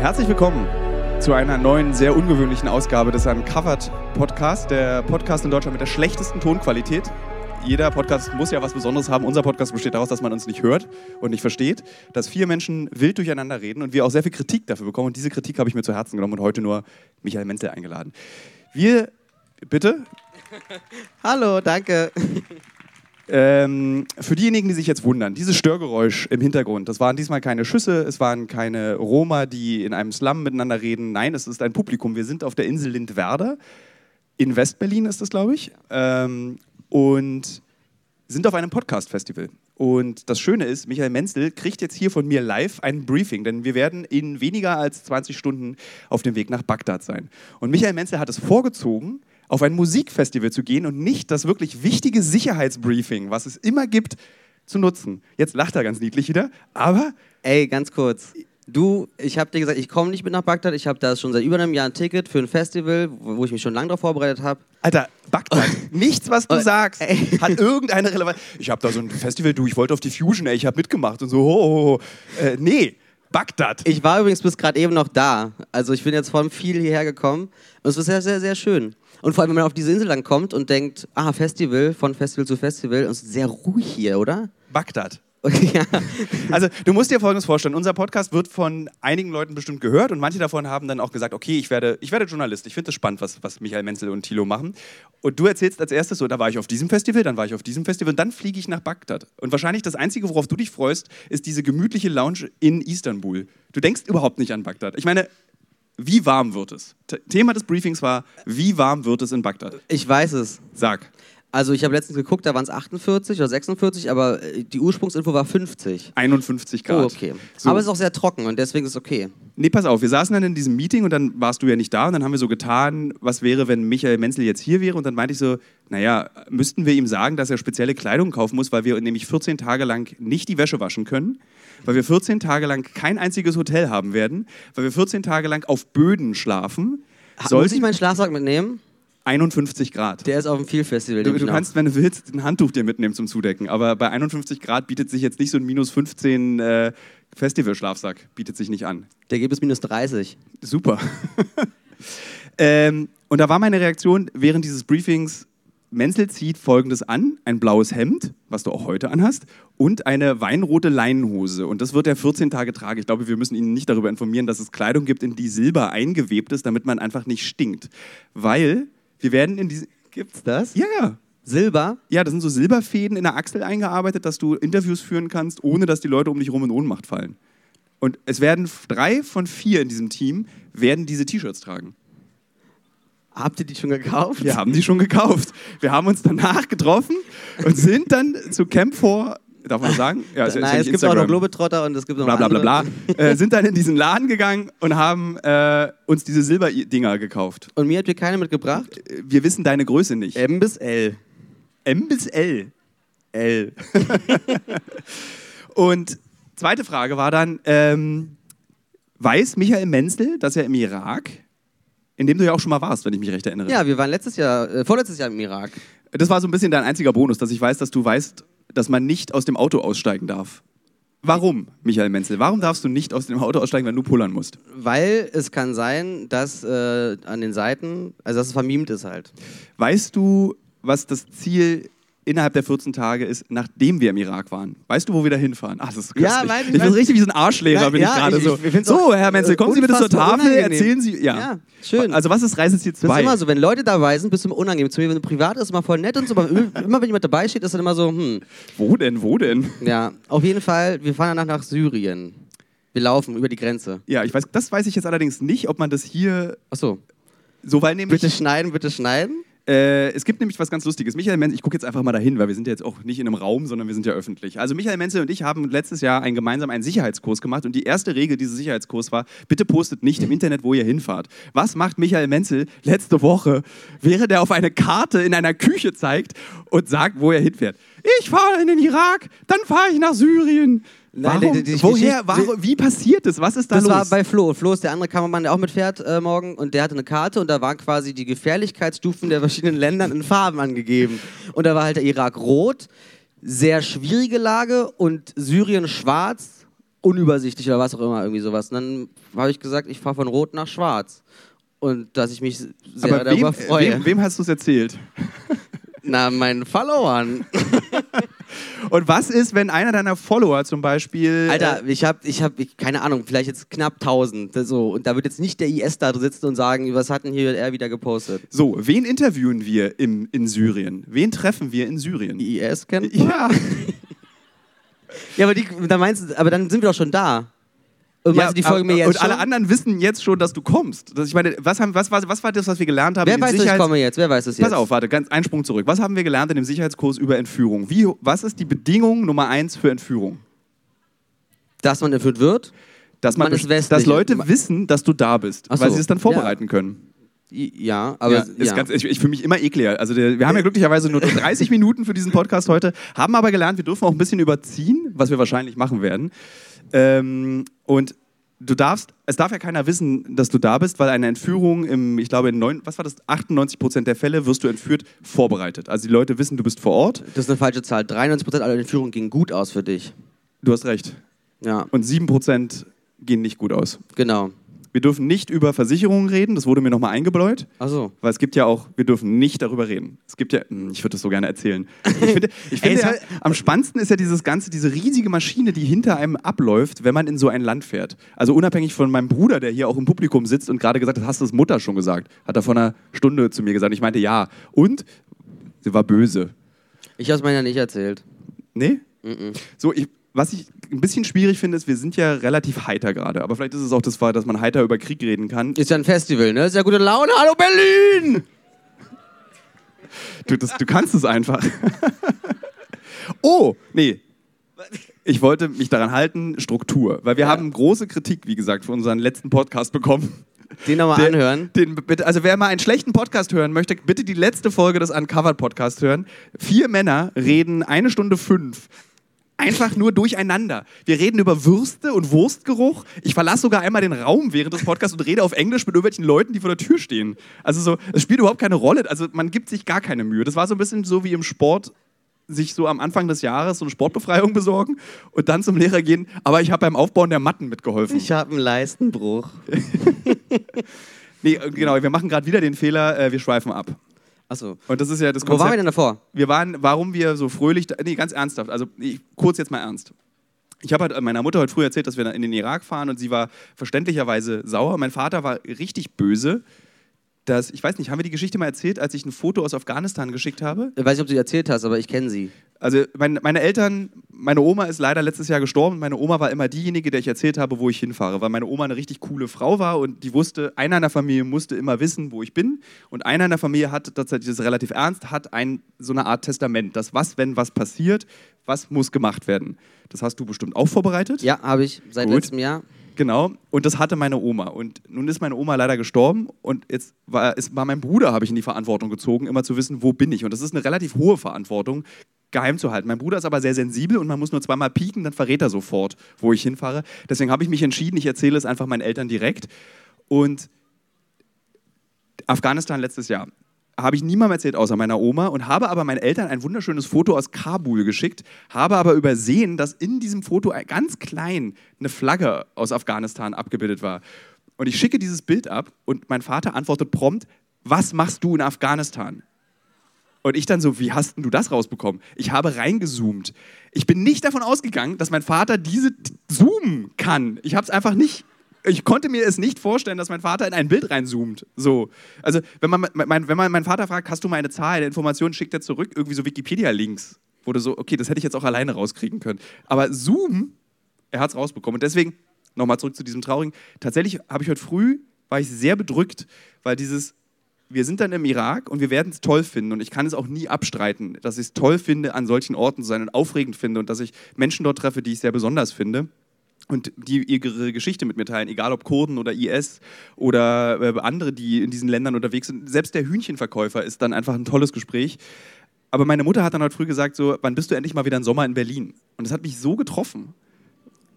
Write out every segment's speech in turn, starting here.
Herzlich willkommen zu einer neuen, sehr ungewöhnlichen Ausgabe des Uncovered Podcast, der Podcast in Deutschland mit der schlechtesten Tonqualität. Jeder Podcast muss ja was Besonderes haben. Unser Podcast besteht daraus, dass man uns nicht hört und nicht versteht, dass vier Menschen wild durcheinander reden und wir auch sehr viel Kritik dafür bekommen. Und diese Kritik habe ich mir zu Herzen genommen und heute nur Michael Menzel eingeladen. Wir, bitte? Hallo, danke. Ähm, für diejenigen, die sich jetzt wundern, dieses Störgeräusch im Hintergrund, das waren diesmal keine Schüsse, es waren keine Roma, die in einem Slum miteinander reden. Nein, es ist ein Publikum. Wir sind auf der Insel Lindwerder. In Westberlin ist das, glaube ich. Ähm, und sind auf einem Podcast-Festival. Und das Schöne ist, Michael Menzel kriegt jetzt hier von mir live ein Briefing, denn wir werden in weniger als 20 Stunden auf dem Weg nach Bagdad sein. Und Michael Menzel hat es vorgezogen, auf ein Musikfestival zu gehen und nicht das wirklich wichtige Sicherheitsbriefing, was es immer gibt, zu nutzen. Jetzt lacht er ganz niedlich wieder, aber Ey, ganz kurz. Du, ich habe dir gesagt, ich komme nicht mit nach Bagdad. Ich habe da schon seit über einem Jahr ein Ticket für ein Festival, wo ich mich schon lange darauf vorbereitet habe. Alter, Bagdad, nichts, was du sagst, hat irgendeine Relevanz. Ich habe da so ein Festival, du, ich wollte auf die Fusion, ey, ich habe mitgemacht und so, ho, ho, ho. Äh, nee, Bagdad. Ich war übrigens bis gerade eben noch da. Also ich bin jetzt von viel hierher gekommen. Und es ist sehr, sehr, sehr schön. Und vor allem, wenn man auf diese Insel dann kommt und denkt, ah, Festival, von Festival zu Festival, und es ist sehr ruhig hier, oder? Bagdad. Ja. Also, du musst dir Folgendes vorstellen. Unser Podcast wird von einigen Leuten bestimmt gehört und manche davon haben dann auch gesagt, okay, ich werde, ich werde Journalist. Ich finde es spannend, was, was Michael Menzel und Thilo machen. Und du erzählst als erstes so, da war ich auf diesem Festival, dann war ich auf diesem Festival und dann fliege ich nach Bagdad. Und wahrscheinlich das Einzige, worauf du dich freust, ist diese gemütliche Lounge in Istanbul. Du denkst überhaupt nicht an Bagdad. Ich meine, wie warm wird es? Thema des Briefings war, wie warm wird es in Bagdad? Ich weiß es. Sag. Also ich habe letztens geguckt, da waren es 48 oder 46, aber äh, die Ursprungsinfo war 50. 51 Grad. Oh, okay. So. Aber es ist auch sehr trocken und deswegen ist es okay. Nee, pass auf, wir saßen dann in diesem Meeting und dann warst du ja nicht da und dann haben wir so getan, was wäre, wenn Michael Menzel jetzt hier wäre und dann meinte ich so, naja, müssten wir ihm sagen, dass er spezielle Kleidung kaufen muss, weil wir nämlich 14 Tage lang nicht die Wäsche waschen können, weil wir 14 Tage lang kein einziges Hotel haben werden, weil wir 14 Tage lang auf Böden schlafen. Ha- Muss Sollten ich meinen Schlafsack mitnehmen? 51 Grad. Der ist auf dem Viel-Festival. Du, du kannst, wenn du willst, ein Handtuch dir mitnehmen zum Zudecken, aber bei 51 Grad bietet sich jetzt nicht so ein minus 15 äh, Festivalschlafsack, bietet sich nicht an. Der gibt es minus 30. Super. ähm, und da war meine Reaktion während dieses Briefings, Menzel zieht folgendes an, ein blaues Hemd, was du auch heute anhast, und eine weinrote Leinenhose. Und das wird er 14 Tage tragen. Ich glaube, wir müssen ihn nicht darüber informieren, dass es Kleidung gibt, in die Silber eingewebt ist, damit man einfach nicht stinkt. Weil wir werden in diese... Gibt's das? Ja, ja. Silber? Ja, das sind so Silberfäden in der Achsel eingearbeitet, dass du Interviews führen kannst, ohne dass die Leute um dich rum in Ohnmacht fallen. Und es werden drei von vier in diesem Team werden diese T-Shirts tragen. Habt ihr die schon gekauft? Wir haben die schon gekauft. Wir haben uns danach getroffen und sind dann zu Camp 4, darf man das sagen? Ja, ist ist Nein, es gibt auch noch. Globetrotter und es gibt noch Bla bla bla bla. äh, sind dann in diesen Laden gegangen und haben äh, uns diese Silberdinger gekauft. Und mir habt ihr keine mitgebracht? Äh, Wir wissen deine Größe nicht. M bis L. M bis L. L. und zweite Frage war dann, ähm, weiß Michael Menzel, dass er im Irak, in dem du ja auch schon mal warst, wenn ich mich recht erinnere. Ja, wir waren letztes Jahr, äh, vorletztes Jahr im Irak. Das war so ein bisschen dein einziger Bonus, dass ich weiß, dass du weißt, dass man nicht aus dem Auto aussteigen darf. Warum, Michael Menzel? Warum darfst du nicht aus dem Auto aussteigen, wenn du pullern musst? Weil es kann sein, dass äh, an den Seiten, also dass es vermiemt ist halt. Weißt du, was das Ziel innerhalb der 14 Tage ist, nachdem wir im Irak waren? Weißt du, wo wir da hinfahren? Ach, das ist Ja, köstlich. weiß ich, ich bin richtig wie so ein Arschlehrer, Ja, bin ja, ich gerade so. ich so, Herr Menzel, kommen Sie bitte zur Tafel, unangenehm. erzählen Sie. Ja. Ja, schön. Also, was ist Reiseziel Das ist 2? immer so, wenn Leute dabei sind, bist du immer unangenehm. Zu mir, wenn du privat ist, immer voll nett und so, aber immer wenn jemand dabei steht, ist dann immer so, hm. Wo denn, wo denn? Ja, auf jeden Fall, wir fahren danach nach Syrien. Wir laufen über die Grenze. Ja, ich weiß, das weiß ich jetzt allerdings nicht, ob man das hier Achso, so, weil nämlich. bitte schneiden, bitte schneiden. Äh, es gibt nämlich was ganz Lustiges. Michael Menzel, ich gucke jetzt einfach mal dahin, weil wir sind ja jetzt auch nicht in einem Raum, sondern wir sind ja öffentlich. Also Michael Menzel und ich haben letztes Jahr einen, gemeinsam einen Sicherheitskurs gemacht und die erste Regel dieses Sicherheitskurs war, bitte postet nicht im Internet, wo ihr hinfahrt. Was macht Michael Menzel letzte Woche, während er auf eine Karte in einer Küche zeigt und sagt, wo er hinfährt? Ich fahre in den Irak, dann fahre ich nach Syrien. Nein, Warum? die- die- Woher? Warum, wie passiert das? Was ist da Das los? war bei Flo. Flo ist der andere Kameramann, der auch mitfährt äh, morgen. Und der hatte eine Karte und da waren quasi die Gefährlichkeitsstufen der verschiedenen Länder in Farben angegeben. Und da war halt der Irak rot, sehr schwierige Lage und Syrien schwarz, unübersichtlich oder was auch immer, irgendwie sowas. Und dann habe ich gesagt, ich fahre von Rot nach Schwarz. Und dass ich mich sehr Aber darüber wem, freue. wem, wem hast du es erzählt? Na, meinen Followern. Und was ist, wenn einer deiner Follower zum Beispiel. Alter, ich habe, ich hab, ich, keine Ahnung, vielleicht jetzt knapp 1000. das So. Und da wird jetzt nicht der IS da sitzen und sagen, was hat denn hier er wieder gepostet? So, wen interviewen wir im, in Syrien? Wen treffen wir in Syrien? Die IS kennt Ja, Ja, aber, die, da meinst, aber dann sind wir doch schon da. Und ja die folgen mir jetzt und alle anderen wissen jetzt schon, dass du kommst. Das, ich meine, was, haben, was, war, was war das, was wir gelernt haben? Wer weiß, dass ich Sicherheits- komme jetzt? Wer weiß das jetzt? Pass auf, warte, ganz einen Sprung zurück. Was haben wir gelernt in dem Sicherheitskurs über Entführung? Wie, was ist die Bedingung Nummer eins für Entführung? Dass man entführt wird? Dass, man, Man ist westlich. dass Leute wissen, dass du da bist, Ach weil so. sie es dann vorbereiten können. I- Ja, aber ja, ist Ganz, ich, ich fühle mich immer ekliger. Also der, wir haben ja glücklicherweise nur 30 Minuten für diesen Podcast heute, haben aber gelernt, wir dürfen auch ein bisschen überziehen, was wir wahrscheinlich machen werden. Ähm, und du darfst, es darf ja keiner wissen, dass du da bist, weil eine Entführung im, ich glaube, in neun, was war das, 98 Prozent der Fälle wirst du entführt, vorbereitet. Also die Leute wissen, du bist vor Ort. das ist eine falsche Zahl. 93% aller Entführungen gingen gut aus für dich. Du hast recht. Ja, Und 7 Prozent gehen nicht gut aus. genau. Wir dürfen nicht über Versicherungen reden, das wurde mir nochmal eingebläut. Achso. Weil es gibt ja auch, wir dürfen nicht darüber reden. Es gibt ja, hm, ich würde das so gerne erzählen. Ich finde, ich Ey, finde es ja, hat- am spannendsten ist ja dieses ganze, diese riesige Maschine, die hinter einem abläuft, wenn man in so ein Land fährt. Also unabhängig von meinem Bruder, der hier auch im Publikum sitzt und gerade gesagt hat, hast du das Mutter schon gesagt? Hat er vor einer Stunde zu mir gesagt. Ich meinte ja. Und sie war böse. Ich habe es meiner nicht erzählt. Nee? Mhm. So, ich, was ich ein bisschen schwierig finde, ist, wir sind ja relativ heiter gerade. Aber vielleicht ist es auch das Fall, dass man heiter über Krieg reden kann. Ist ja ein Festival, ne? Ist ja gute Laune. Hallo Berlin! Du, das, du kannst es einfach. oh, nee. Ich wollte mich daran halten, Struktur. Weil wir Ja. haben große Kritik, wie gesagt, für unseren letzten Podcast bekommen. Den nochmal anhören. Den, bitte, also wer mal einen schlechten Podcast hören möchte, bitte die letzte Folge des Uncovered Podcast hören. Vier Männer reden eine Stunde fünf. Einfach nur durcheinander. Wir reden über Würste und Wurstgeruch. Ich verlasse sogar einmal den Raum während des Podcasts und rede auf Englisch mit irgendwelchen Leuten, die vor der Tür stehen. Also so, es spielt überhaupt keine Rolle. Also man gibt sich gar keine Mühe. Das war so ein bisschen so wie im Sport sich so am Anfang des Jahres so eine Sportbefreiung besorgen und dann zum Lehrer gehen. Aber ich habe beim Aufbauen der Matten mitgeholfen. Ich habe einen Leistenbruch. Nee, äh, genau, wir machen gerade wieder den Fehler, äh, wir schweifen ab. Achso. Und das ist ja das Wo waren wir Konzept. denn davor? Wir waren, warum wir so fröhlich, nee, ganz ernsthaft, also ich, kurz jetzt mal ernst. Ich habe halt meiner Mutter heute früh erzählt, dass wir in den Irak fahren und sie war verständlicherweise sauer. Mein Vater war richtig böse. Dass, ich weiß nicht, haben wir die Geschichte mal erzählt, als ich ein Foto aus Afghanistan geschickt habe? Ich weiß nicht, ob du die erzählt hast, aber ich kenne sie. Also mein, meine Eltern, meine Oma ist leider letztes Jahr gestorben. Meine Oma war immer diejenige, der ich erzählt habe, wo ich hinfahre, weil meine Oma eine richtig coole Frau war und die wusste, einer in der Familie musste immer wissen, wo ich bin. Und einer in der Familie hat tatsächlich das ist relativ ernst, hat ein, so eine Art Testament, das was, wenn was passiert, was muss gemacht werden. Das hast du bestimmt auch vorbereitet. Ja, habe ich seit Gut. letztem Jahr. Genau, und das hatte meine Oma. Und nun ist meine Oma leider gestorben und jetzt war, es war mein Bruder, habe ich in die Verantwortung gezogen, immer zu wissen, wo bin ich. Und das ist eine relativ hohe Verantwortung, geheim zu halten. Mein Bruder ist aber sehr sensibel und man muss nur zweimal pieken, dann verrät er sofort, wo ich hinfahre. Deswegen habe ich mich entschieden, ich erzähle es einfach meinen Eltern direkt. Und Afghanistan letztes Jahr habe ich niemandem erzählt, außer meiner Oma, und habe aber meinen Eltern ein wunderschönes Foto aus Kabul geschickt, habe aber übersehen, dass in diesem Foto ganz klein eine Flagge aus Afghanistan abgebildet war. Und ich schicke dieses Bild ab und mein Vater antwortet prompt, was machst du in Afghanistan? Und ich dann so, wie hast du das rausbekommen? Ich habe reingezoomt. Ich bin nicht davon ausgegangen, dass mein Vater diese zoomen kann. Ich habe es einfach nicht. Ich konnte mir es nicht vorstellen, dass mein Vater in ein Bild reinzoomt. So. Also, wenn man, mein, wenn man meinen Vater fragt, hast du mal eine Zahl, eine Information, schickt er zurück, irgendwie so Wikipedia-Links. Du so, okay, das hätte ich jetzt auch alleine rauskriegen können. Aber Zoom, er hat es rausbekommen. Und deswegen, nochmal zurück zu diesem Traurigen. Tatsächlich habe ich heute früh, war ich sehr bedrückt, weil dieses, wir sind dann im Irak und wir werden es toll finden und ich kann es auch nie abstreiten, dass ich es toll finde, an solchen Orten zu sein und aufregend finde und dass ich Menschen dort treffe, die ich sehr besonders finde und die ihre Geschichte mit mir teilen, egal ob Kurden oder IS oder äh, andere, die in diesen Ländern unterwegs sind. Selbst der Hühnchenverkäufer ist dann einfach ein tolles Gespräch. Aber meine Mutter hat dann heute früh gesagt, so, wann bist du endlich mal wieder im Sommer in Berlin? Und das hat mich so getroffen.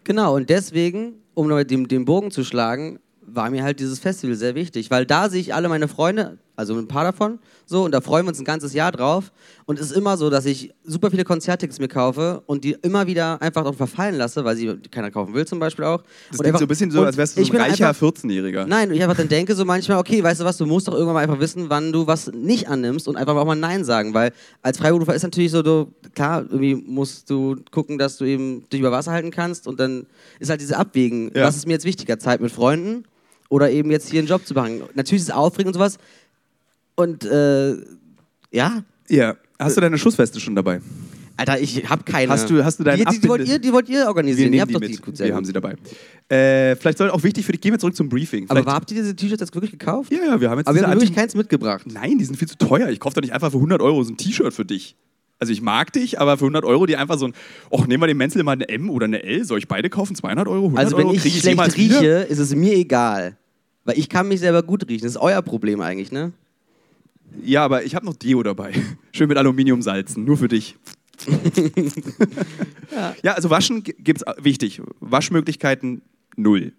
Genau, und deswegen, um den, den Bogen zu schlagen, war mir halt dieses Festival sehr wichtig, weil da sehe ich alle meine Freunde, Also ein paar davon. So, und da freuen wir uns ein ganzes Jahr drauf. Und es ist immer so, dass ich super viele Konzerttickets mir kaufe und die immer wieder einfach auch verfallen lasse, weil sie keiner kaufen will zum Beispiel auch. Das und klingt so ein bisschen so, als wärst du ich so ein reicher einfach- 14-Jähriger. Nein, ich einfach dann denke so manchmal, okay, weißt du was, du musst doch irgendwann mal einfach wissen, wann du was nicht annimmst und einfach auch mal Nein sagen, weil als Freiberufer ist natürlich so, du, klar, irgendwie musst du gucken, dass du eben dich über Wasser halten kannst und dann ist halt diese Abwägen, Ja. was ist mir jetzt wichtiger, Zeit mit Freunden oder eben jetzt hier einen Job zu machen. Natürlich ist es aufregend und sowas und äh, ja, Ja. Hast du deine Schussweste schon dabei? Alter, ich hab keine. Hast du- hast du deinen die, die, die, wollt ihr, die wollt ihr Wir organisieren, ihr nehmen habt die doch mit. die wir haben sie dabei. Äh, vielleicht soll auch wichtig für dich, gehen wir zurück zum Briefing. Aber Vielleicht- habt ihr diese T-Shirts jetzt wirklich gekauft? ja, ja, wir haben jetzt Aber wir haben wirklich keins mitgebracht. Nein, die sind viel zu teuer. Ich kaufe doch nicht einfach für 100 Euro so ein T-Shirt für dich. Also ich mag dich, aber für 100 Euro die einfach so ein, och, nehmen wir dem Menzel mal eine M oder eine L, soll ich beide kaufen? 200 Euro, 100 Also wenn Euro? ich schlecht rieche, wieder? ist es mir egal. Weil ich kann mich selber gut riechen. Das ist euer Problem eigentlich, ne? Ja, aber ich habe noch Deo dabei. Schön mit Aluminiumsalzen, nur für dich. ja. also waschen gibt es, wichtig, Waschmöglichkeiten null.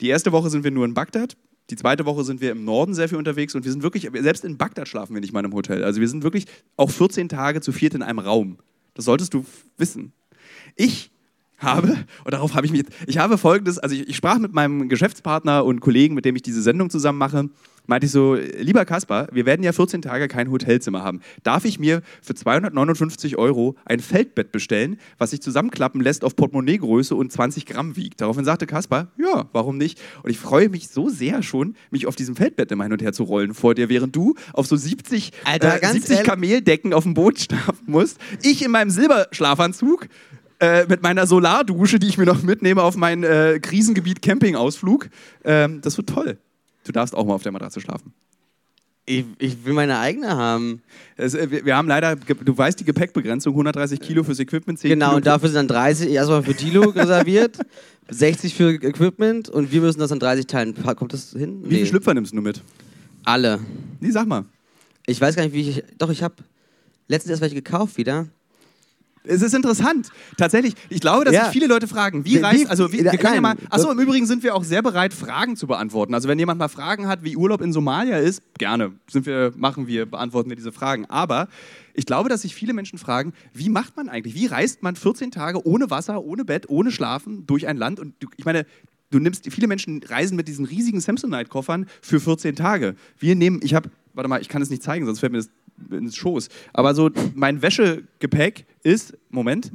Die erste Woche sind wir nur in Bagdad, die zweite Woche sind wir im Norden sehr viel unterwegs und wir sind wirklich, selbst in Bagdad schlafen wir nicht mal einem Hotel. Also wir sind wirklich auch 14 Tage zu viert in einem Raum. Das solltest du wissen. Ich habe, und darauf habe ich mich, jetzt- ich habe folgendes, also ich, ich sprach mit meinem Geschäftspartner und Kollegen, mit dem ich diese Sendung zusammen mache, meinte ich so, lieber Kaspar, wir werden ja 14 Tage kein Hotelzimmer haben. Darf ich mir für 259 Euro ein Feldbett bestellen, was sich zusammenklappen lässt auf Portemonnaiegröße und 20 Gramm wiegt? Daraufhin sagte Kaspar, ja, warum nicht? Und ich freue mich so sehr schon, mich auf diesem Feldbett immer hin und her zu rollen vor dir, während du auf so 70, Alter, äh, ganz 70 ehrlich- Kameldecken auf dem Boot schlafen musst. Ich in meinem Silberschlafanzug äh, mit meiner Solardusche, die ich mir noch mitnehme auf meinen äh, Krisengebiet Campingausflug. Ähm, das wird toll. Du darfst auch mal auf der Matratze schlafen. Ich, ich will meine eigene haben. Es, äh, wir, wir haben leider, du weißt die Gepäckbegrenzung, 130 Kilo fürs Equipment, 10 Genau, Kilo und dafür sind dann 30 erstmal für Tilo reserviert, 60 für Equipment und wir müssen das in 30 teilen. Kommt das hin? Wie viel Schlüpfer nimmst du mit? Alle. Nee, sag mal. Ich weiß gar nicht, wie ich. Doch, ich habe letztens erst welche gekauft wieder. Es ist interessant. Tatsächlich, ich glaube, dass Ja. sich viele Leute fragen, wie Wie- reist, also wie, wir Nein. können ja mal, achso, im Übrigen sind wir auch sehr bereit, Fragen zu beantworten. Also wenn jemand mal Fragen hat, wie Urlaub in Somalia ist, gerne, sind wir, machen wir, beantworten wir diese Fragen. Aber ich glaube, dass sich viele Menschen fragen, wie macht man eigentlich, wie reist man 14 Tage ohne Wasser, ohne Bett, ohne Schlafen durch ein Land? Und ich meine, du nimmst, viele Menschen reisen mit diesen riesigen Samsonite-Koffern für 14 Tage. Wir nehmen, ich habe, warte mal, ich kann es nicht zeigen, sonst fällt mir das ins Schoß. Aber so, mein Wäschegepäck ist, Moment,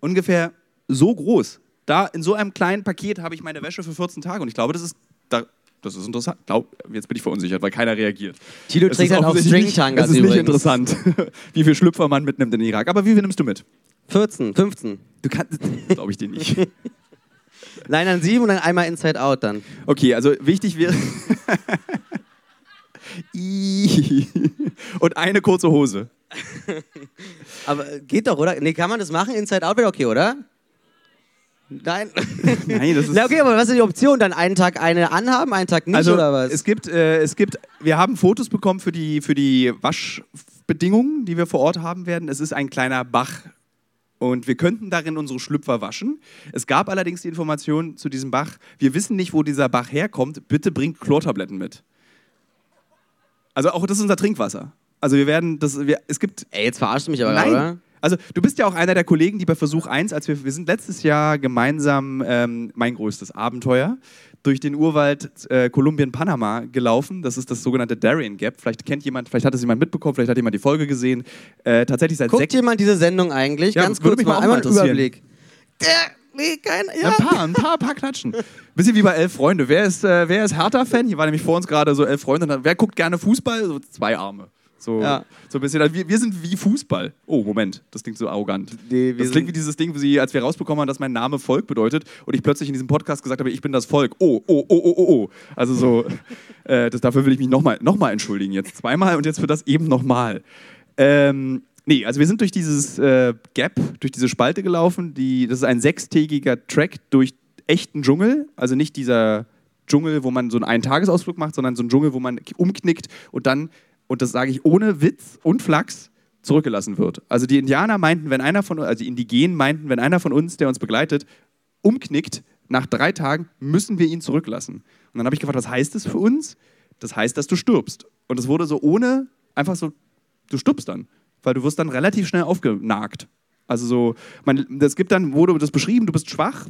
ungefähr so groß. Da in so einem kleinen Paket habe ich meine Wäsche für 14 Tage und ich glaube, das ist, da, das ist interessant. Glaub, jetzt bin ich verunsichert, weil keiner reagiert. Tilo trägt halt auch nicht- Stringtangas Es ist nicht übrigens. interessant, wie viel Schlüpfer man mitnimmt in den Irak. Aber wie viel nimmst du mit? 14, 15. Du kannst, glaube ich dir nicht. Nein, dann 7 und dann einmal Inside Out dann. Okay, also wichtig wäre. Und eine kurze Hose. Aber äh, geht doch, oder? Nee, kann man das machen? Inside Out wäre okay, oder? Nein. Nein, das ist. Na okay, aber was ist die Option? Dann einen Tag eine anhaben, einen Tag nicht, also oder was? es gibt, äh, es gibt, wir haben Fotos bekommen für die, für die Waschbedingungen, die wir vor Ort haben werden. Es ist ein kleiner Bach und wir könnten darin unsere Schlüpfer waschen. Es gab allerdings die Information zu diesem Bach, wir wissen nicht, wo dieser Bach herkommt, bitte bringt Chlortabletten mit. Also auch das ist unser Trinkwasser. Also wir werden, das, wir, es gibt Ey, jetzt verarschst du mich aber, Nein. oder? Also du bist ja auch einer der Kollegen, die bei Versuch 1, als wir, wir sind letztes Jahr gemeinsam ähm, mein größtes Abenteuer durch den Urwald äh, Kolumbien-Panama gelaufen. Das ist das sogenannte Darien Gap. Vielleicht kennt jemand, vielleicht hat es jemand mitbekommen, vielleicht hat jemand die Folge gesehen. Äh, tatsächlich seit Guckt jemand diese Sendung eigentlich? Ja, Ganz kurz mal, mal einmal einen. Überblick. Der, nee, kein, Ja, ein paar, ein paar, ein paar klatschen. Bisschen wie bei Elf Freunde. Wer ist, äh, wer ist Hertha-Fan? Hier war nämlich vor uns gerade so Elf Freunde. Wer guckt gerne Fußball? So zwei Arme. So, Ja. so ein bisschen. Also wir, wir sind wie Fußball. Oh, Moment. Das klingt so arrogant. Nee, wir das klingt wie dieses Ding, wo sie, als wir rausbekommen haben, dass mein Name Volk bedeutet und ich plötzlich in diesem Podcast gesagt habe, ich bin das Volk. Oh, oh, oh, oh, oh, oh. Also so, äh, das, dafür will ich mich nochmal noch mal entschuldigen. Jetzt zweimal und jetzt für das eben nochmal. Ähm, nee, also wir sind durch dieses äh, Gap, durch diese Spalte gelaufen. Die, das ist ein sechstägiger Track durch echten Dschungel. Also nicht dieser Dschungel, wo man so einen Eintagesausflug macht, sondern so ein Dschungel, wo man umknickt und dann, und das sage ich ohne Witz und Flachs, zurückgelassen wird. Also die Indianer meinten, wenn einer von also die Indigenen meinten, wenn einer von uns, der uns begleitet, umknickt, nach drei Tagen müssen wir ihn zurücklassen. Und dann habe ich gefragt, was heißt das für uns? Das heißt, dass du stirbst. Und es wurde so ohne, einfach so, du stupst dann. Weil du wirst dann relativ schnell aufgenagt. Also so, man, das gibt dann, wurde das beschrieben, du bist schwach,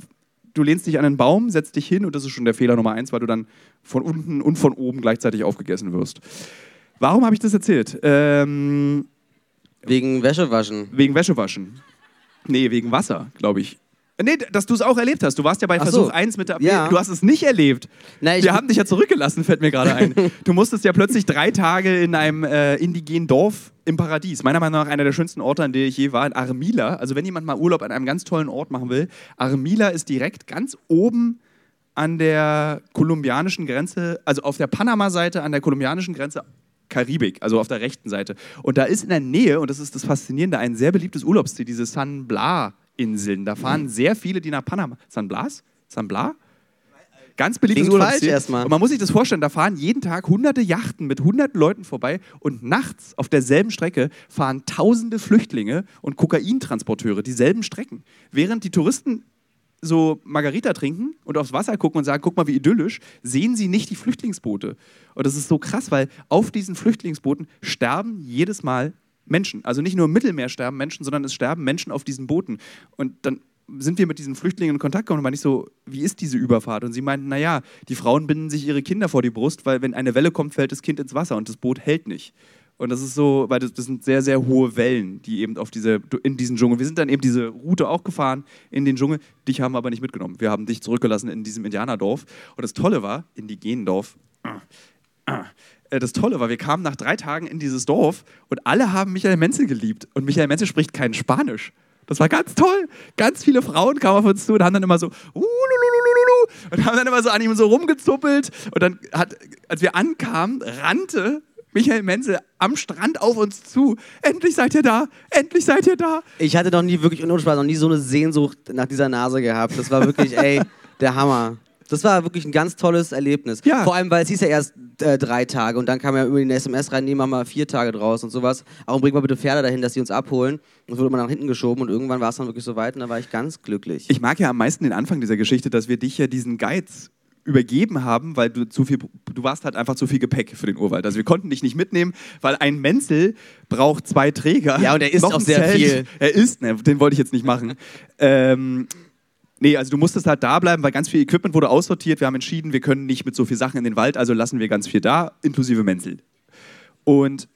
du lehnst dich an einen Baum, setzt dich hin und das ist schon der Fehler Nummer eins, weil du dann von unten und von oben gleichzeitig aufgegessen wirst. Warum habe ich das erzählt? Ähm, Wegen Wäschewaschen. wegen Wäschewaschen. Nee, wegen Wasser, glaube ich. Nee, dass du es auch erlebt hast. Du warst ja bei Ach Versuch so. 1 mit der Ja. Du hast es nicht erlebt. Na, Wir haben dich ja zurückgelassen, fällt mir gerade ein. Du musstest ja plötzlich drei Tage in einem äh, indigenen Dorf im Paradies. Meiner Meinung nach einer der schönsten Orte, an der ich je war, in Armila. Also wenn jemand mal Urlaub an einem ganz tollen Ort machen will, Armila ist direkt ganz oben an der kolumbianischen Grenze, also auf der Panama-Seite an der kolumbianischen Grenze Karibik, also auf der rechten Seite. Und da ist in der Nähe, und das ist das Faszinierende, ein sehr beliebtes Urlaubsziel, diese San Blas-Inseln. Da fahren sehr viele, die nach Panama. San Blas? San Blas? Ganz beliebtes Urlaubsziel. erstmal. Und man muss sich das vorstellen, da fahren jeden Tag hunderte Yachten mit hunderten Leuten vorbei und nachts auf derselben Strecke fahren tausende Flüchtlinge und Kokaintransporteure dieselben Strecken. Während die Touristen so Margarita trinken und aufs Wasser gucken und sagen, guck mal, wie idyllisch, sehen sie nicht die Flüchtlingsboote. Und das ist so krass, weil auf diesen Flüchtlingsbooten sterben jedes Mal Menschen. Also nicht nur im Mittelmeer sterben Menschen, sondern es sterben Menschen auf diesen Booten. Und dann sind wir mit diesen Flüchtlingen in Kontakt gekommen und meine ich so, wie ist diese Überfahrt? Und sie meinten, naja, die Frauen binden sich ihre Kinder vor die Brust, weil wenn eine Welle kommt, fällt das Kind ins Wasser und das Boot hält nicht. Und das ist so, weil das, das sind sehr, sehr hohe Wellen, die eben auf diese, in diesen Dschungel. Wir sind dann eben diese Route auch gefahren in den Dschungel. Dich haben wir aber nicht mitgenommen. Wir haben dich zurückgelassen in diesem Indianerdorf. Und das Tolle war, Indigenendorf, äh, das Tolle war, wir kamen nach drei Tagen in dieses Dorf und alle haben Michael Menzel geliebt. Und Michael Menzel spricht kein Spanisch. Das war ganz toll. Ganz viele Frauen kamen auf uns zu und haben dann immer so "Ulululululu" und haben dann immer so an ihm so rumgezuppelt. Und dann hat, als wir ankamen, rannte Michael Menzel am Strand auf uns zu. Endlich seid ihr da! Endlich seid ihr da! Ich hatte noch nie wirklich, ohne Spaß, noch nie so eine Sehnsucht nach dieser Nase gehabt. Das war wirklich, ey, der Hammer. Das war wirklich ein ganz tolles Erlebnis. Ja. Vor allem, weil es hieß ja erst äh, drei Tage und dann kam ja über die SMS rein, nehmen wir mal vier Tage draus und sowas. Auch bringt mal bitte Pferde dahin, dass sie uns abholen. Und wurde immer nach hinten geschoben und irgendwann war es dann wirklich so weit und da war ich ganz glücklich. Ich mag ja am meisten den Anfang dieser Geschichte, dass wir dich ja diesen Guides übergeben haben, weil du zu viel, du warst halt einfach zu viel Gepäck für den Urwald. Also wir konnten dich nicht mitnehmen, weil ein Menzel braucht zwei Träger. Ja, und er isst noch auch sehr viel. Er isst, ne, den wollte ich jetzt nicht machen. ähm, nee, also du musstest halt da bleiben, weil ganz viel Equipment wurde aussortiert. Wir haben entschieden, wir können nicht mit so viel Sachen in den Wald, also lassen wir ganz viel da, inklusive Menzel. Und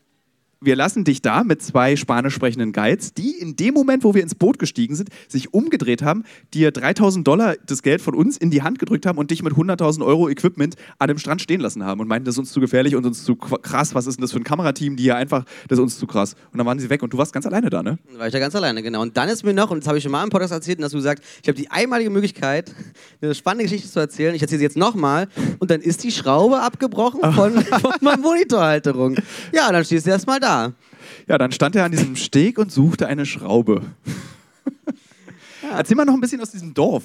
wir lassen dich da mit zwei spanisch sprechenden Guides, die in dem Moment, wo wir ins Boot gestiegen sind, sich umgedreht haben, dir 3000 Dollar das Geld von uns in die Hand gedrückt haben und dich mit 100.000 Euro Equipment an dem Strand stehen lassen haben und meinten, das ist uns zu gefährlich und uns zu krass. Was ist denn das für ein Kamerateam, die hier einfach, das ist uns zu krass. Und dann waren sie weg und du warst ganz alleine da, ne? Dann war ich da ganz alleine, genau. Und dann ist mir noch, und das habe ich schon mal im Podcast erzählt, und hast du gesagt, ich habe die einmalige Möglichkeit, eine spannende Geschichte zu erzählen. Ich erzähle sie jetzt nochmal. Und dann ist die Schraube abgebrochen von, von meiner Monitorhalterung. Ja, dann stehst du erst mal da. Ja, dann stand er an diesem Steg und suchte eine Schraube. Erzähl mal noch ein bisschen aus diesem Dorf.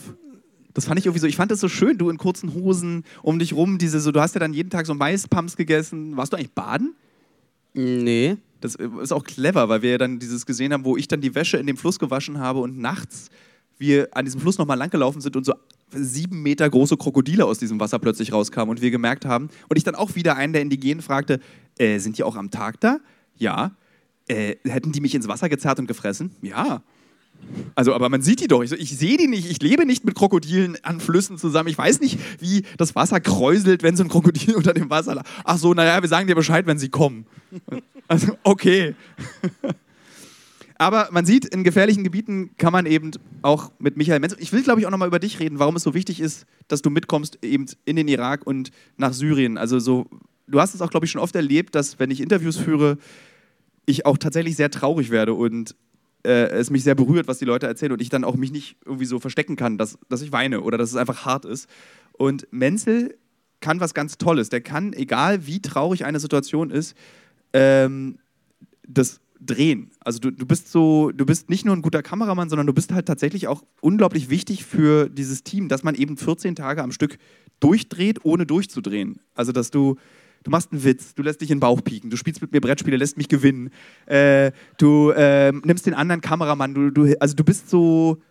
Das fand ich irgendwie so, ich fand das so schön, du in kurzen Hosen um dich rum, diese so, du hast ja dann jeden Tag so Maispumps gegessen. Warst du eigentlich baden? Nee. Das ist auch clever, weil wir ja dann dieses gesehen haben, wo ich dann die Wäsche in dem Fluss gewaschen habe und nachts wir an diesem Fluss nochmal langgelaufen sind und so sieben Meter große Krokodile aus diesem Wasser plötzlich rauskamen und wir gemerkt haben, und ich dann auch wieder einen der Indigenen fragte, äh, sind die auch am Tag da? Ja. Äh, hätten die mich ins Wasser gezerrt und gefressen? Ja. Also, aber man sieht die doch. Ich, ich sehe die nicht. Ich lebe nicht mit Krokodilen an Flüssen zusammen. Ich weiß nicht, wie das Wasser kräuselt, wenn so ein Krokodil unter dem Wasser lag. Ach so, naja, wir sagen dir Bescheid, wenn sie kommen. Also, okay. Aber man sieht, in gefährlichen Gebieten kann man eben auch mit Michael Menz. Ich will, glaube ich, auch nochmal über dich reden, warum es so wichtig ist, dass du mitkommst eben in den Irak und nach Syrien. Also so, du hast es auch, glaube ich, schon oft erlebt, dass wenn ich Interviews führe, ich auch tatsächlich sehr traurig werde und äh, es mich sehr berührt, was die Leute erzählen und ich dann auch mich nicht irgendwie so verstecken kann, dass, dass ich weine oder dass es einfach hart ist. Und Menzel kann was ganz Tolles. Der kann, egal wie traurig eine Situation ist, ähm, das drehen. Also du, du bist so, du bist nicht nur ein guter Kameramann, sondern du bist halt tatsächlich auch unglaublich wichtig für dieses Team, dass man eben 14 Tage am Stück durchdreht, ohne durchzudrehen. Also dass du, du machst einen Witz, du lässt dich in den Bauch pieken, du spielst mit mir Brettspiele, lässt mich gewinnen, äh, du ähm, nimmst den anderen Kameramann, du, du, also du bist so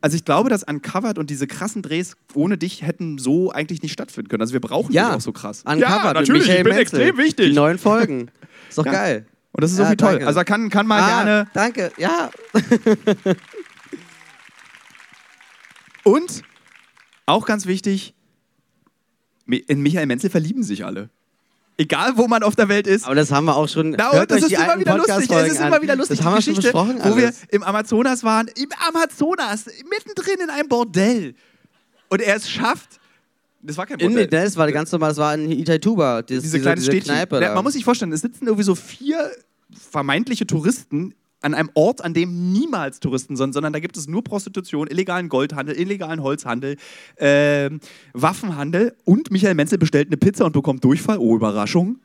also ich glaube, dass Uncovered und diese krassen Drehs ohne dich hätten so eigentlich nicht stattfinden können. Also wir brauchen Ja. dich auch so krass. Uncovered ja, natürlich, ich bin Menzel. extrem wichtig. Die neuen Folgen. Ist doch Ja. geil. Und das ist Ja, irgendwie toll. danke. Also kann, kann mal ah, gerne. Danke, ja. Und auch ganz wichtig, in Michael Menzel verlieben sich alle. Egal, wo man auf der Welt ist. Aber das haben wir auch schon. Na, hört das ist immer wieder lustig. Es ist an. immer wieder lustig. Das haben wir schon besprochen. wo wir alles. im Amazonas waren. Im Amazonas, mittendrin in einem Bordell. Und er es schafft. Das war kein In, Bordell. das war ganz normal, das war in Itaituba. Dieses, diese kleine diese Städtchen. Kneipe. Man muss sich vorstellen, es sitzen irgendwie so vier vermeintliche Touristen an einem Ort, an dem niemals Touristen sind, sondern da gibt es nur Prostitution, illegalen Goldhandel, illegalen Holzhandel, ähm, Waffenhandel und Michael Menzel bestellt eine Pizza und bekommt Durchfall. Oh, Überraschung.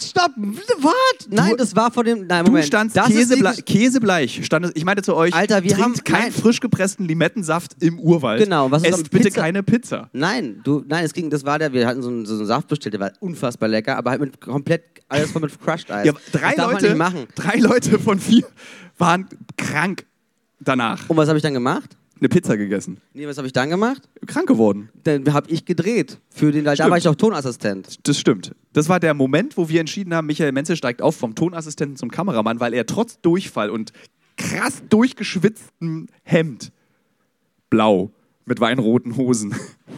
Stopp! Was? Nein, das war vor dem. Nein, Du Moment. standst das ist Käseble Gesch- Käsebleich. Stand, ich meinte zu euch, Alter, wir trinkt haben- keinen frisch gepressten Limettensaft im Urwald. Genau, was ist Esst bitte Pizza- keine Pizza. Nein, du, nein, es ging, das war der, wir hatten so einen, so einen Saft bestellt, der war unfassbar lecker, aber halt mit komplett alles voll mit Crushed Eis. Ja, drei, Leute, drei Leute von vier waren krank danach. Und was habe ich dann gemacht? Eine Pizza gegessen. Nee, was habe ich dann gemacht? Krank geworden. Dann habe ich gedreht. Für den, da war ich auch Tonassistent. Das stimmt. Das war der Moment, wo wir entschieden haben, Michael Menzel steigt auf vom Tonassistenten zum Kameramann, weil er trotz Durchfall und krass durchgeschwitztem Hemd, blau, mit weinroten Hosen,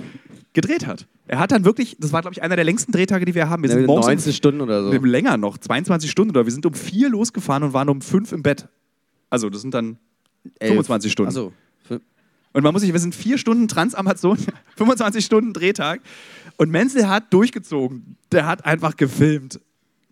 gedreht hat. Er hat dann wirklich, das war glaube ich einer der längsten Drehtage, die wir haben. Wir sind Ja, morgens 19 Stunden oder so. um, länger noch, 22 Stunden oder wir sind um vier losgefahren und waren um fünf im Bett. Also das sind dann 25 Stunden. Achso. Und man muss sich, wir sind vier Stunden Transamazon, 25 Stunden Drehtag. Und Menzel hat durchgezogen. Der hat einfach gefilmt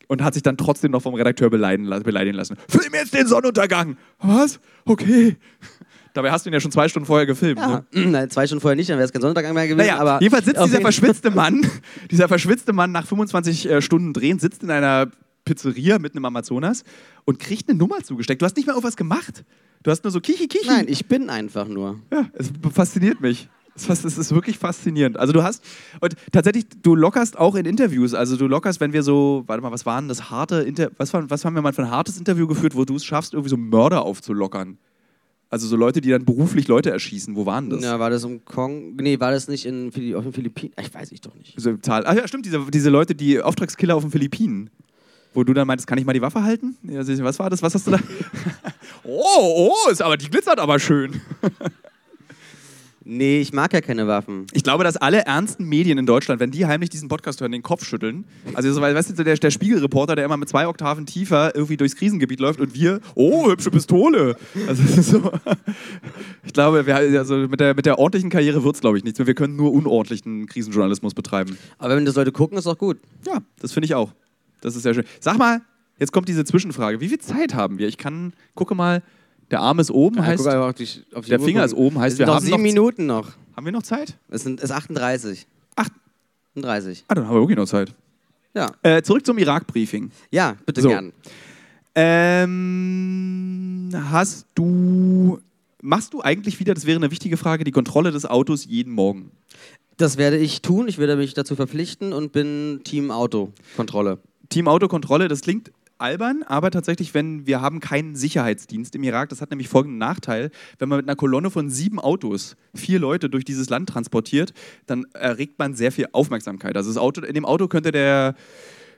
und hat sich dann trotzdem noch vom Redakteur beleidigen, la- beleidigen lassen. Film jetzt den Sonnenuntergang. Was? Okay. Dabei hast du ihn ja schon zwei Stunden vorher gefilmt. Ne? Ja, nein, zwei Stunden vorher nicht, dann wäre es kein Sonntag mehr gewesen. Naja, jedenfalls sitzt auf dieser verschwitzte Mann, dieser verschwitzte Mann nach 25 äh, Stunden Drehen, sitzt in einer Pizzeria mitten im Amazonas und kriegt eine Nummer zugesteckt. Du hast nicht mal irgendwas gemacht. Du hast nur so Kichi Kichi. Nein, ich bin einfach nur. Ja, es fasziniert mich. Es ist wirklich faszinierend. Also du hast, und tatsächlich, du lockerst auch in Interviews. Also du lockerst, wenn wir so, warte mal, was war denn das harte Inter was, war, was haben wir mal für ein hartes Interview geführt, wo du es schaffst, irgendwie so Mörder aufzulockern? Also so Leute, die dann beruflich Leute erschießen. Wo waren das? Ja, war das im Kong? Nee, war das nicht in, auf den Philippinen? Ich weiß ich doch nicht. So, Zahl. Ach ja, stimmt, diese, diese Leute, die Auftragskiller auf den Philippinen. Wo du dann meintest, kann ich mal die Waffe halten? Ja, was war das? Was hast du da? oh, oh, ist aber, die glitzert aber schön. Nee, ich mag ja keine Waffen. Ich glaube, dass alle ernsten Medien in Deutschland, wenn die heimlich diesen Podcast hören, den Kopf schütteln. Also, so, weißt du, der, der Spiegelreporter, der immer mit zwei Oktaven tiefer irgendwie durchs Krisengebiet läuft und wir, oh, hübsche Pistole. Also, das ist so. Ich glaube, wir, also mit, der, mit der ordentlichen Karriere wird es, glaube ich, nichts mehr. Wir können nur unordentlichen Krisenjournalismus betreiben. Aber wenn das Leute gucken, ist doch gut. Ja, das finde ich auch. Das ist sehr schön. Sag mal, jetzt kommt diese Zwischenfrage. Wie viel Zeit haben wir? Ich kann, gucke mal, der Arm ist oben, Ja, heißt, auf die, auf die der Uhr Finger gucken. ist oben, heißt, wir noch haben sieben noch, Minuten noch. Haben wir noch Zeit? Es sind ist 38. Ach. 38. Ah, dann haben wir wirklich noch Zeit. Ja. Äh, zurück zum Irak-Briefing. Ja, bitte So. gern. Ähm, hast du, machst du eigentlich wieder, das wäre eine wichtige Frage, die Kontrolle des Autos jeden Morgen? Das werde ich tun. Ich werde mich dazu verpflichten und bin Team Auto Kontrolle. Team Autokontrolle, das klingt albern, aber tatsächlich, wenn wir haben keinen Sicherheitsdienst im Irak, das hat nämlich folgenden Nachteil, wenn man mit einer Kolonne von sieben Autos vier Leute durch dieses Land transportiert, dann erregt man sehr viel Aufmerksamkeit. Also das Auto, in dem Auto könnte der